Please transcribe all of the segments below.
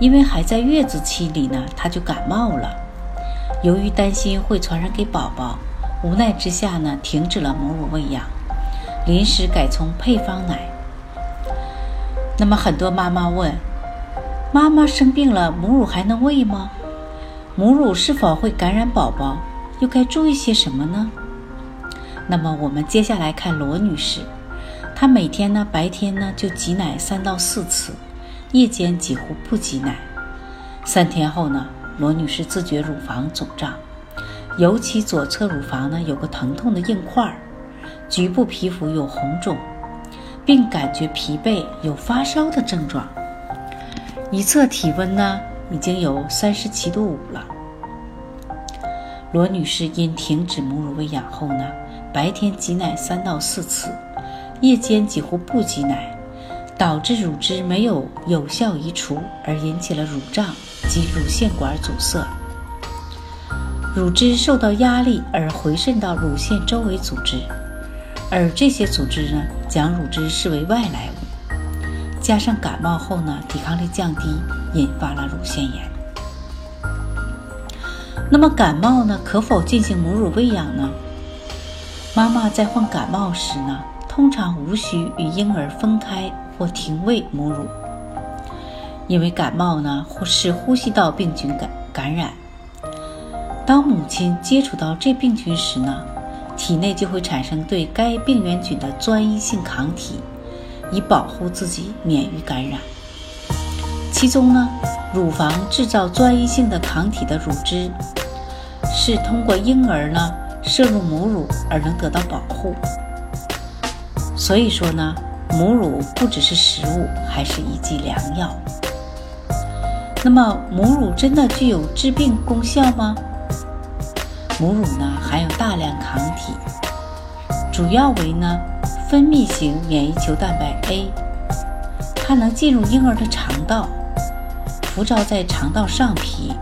因为还在月子期里呢，她就感冒了。由于担心会传染给宝宝，无奈之下呢，停止了母乳喂养，临时改从配方奶。那么很多妈妈问：妈妈生病了，母乳还能喂吗？母乳是否会感染宝宝？又该注意些什么呢？那么我们接下来看罗女士，她每天呢白天呢就挤奶三到四次，夜间几乎不挤奶。三天后呢，罗女士自觉乳房肿胀，尤其左侧乳房呢有个疼痛的硬块儿，局部皮肤有红肿，并感觉疲惫，有发烧的症状。一测体温呢。已经有三十七度五了。罗女士因停止母乳喂养后呢，白天挤奶三到四次，夜间几乎不挤奶，导致乳汁没有有效移除，而引起了乳胀及乳腺管阻塞。乳汁受到压力而回渗到乳腺周围组织，而这些组织呢，将乳汁视为外来物。加上感冒后呢，抵抗力降低，引发了乳腺炎。那么感冒呢，可否进行母乳喂养呢？妈妈在患感冒时呢，通常无需与婴儿分开或停喂母乳，因为感冒呢或是呼吸道病菌感感染。当母亲接触到这病菌时呢，体内就会产生对该病原菌的专一性抗体。以保护自己免于感染。其中呢，乳房制造专一性的抗体的乳汁，是通过婴儿呢摄入母乳而能得到保护。所以说呢，母乳不只是食物，还是一剂良药。那么，母乳真的具有治病功效吗？母乳呢含有大量抗体，主要为呢。分泌型免疫球蛋白 A，它能进入婴儿的肠道，浮照在肠道上皮，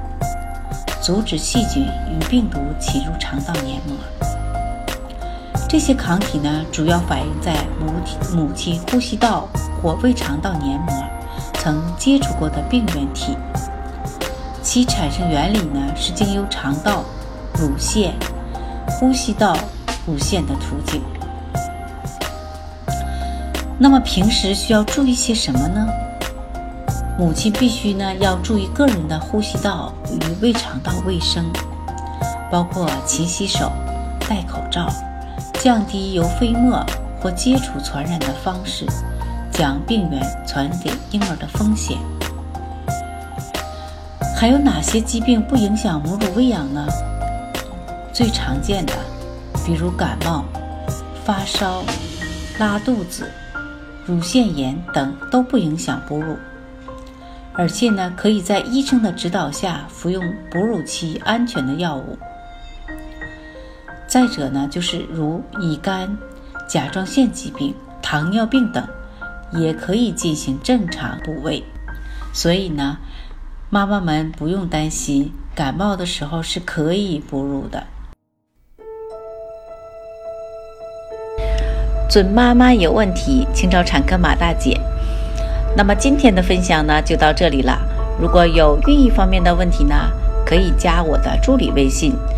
阻止细菌与病毒侵入肠道黏膜。这些抗体呢，主要反映在母体母亲呼吸道或胃肠道黏膜曾接触过的病原体，其产生原理呢是经由肠道、乳腺、呼吸道、乳腺的途径。那么平时需要注意些什么呢？母亲必须呢要注意个人的呼吸道与胃肠道卫生，包括勤洗手、戴口罩，降低由飞沫或接触传染的方式将病原传给婴儿的风险。还有哪些疾病不影响母乳喂养呢？最常见的，比如感冒、发烧、拉肚子。乳腺炎等都不影响哺乳，而且呢，可以在医生的指导下服用哺乳期安全的药物。再者呢，就是如乙肝、甲状腺疾病、糖尿病等，也可以进行正常哺喂。所以呢，妈妈们不用担心，感冒的时候是可以哺乳的。准妈妈有问题，请找产科马大姐。那么今天的分享呢，就到这里了。如果有孕育方面的问题呢，可以加我的助理微信“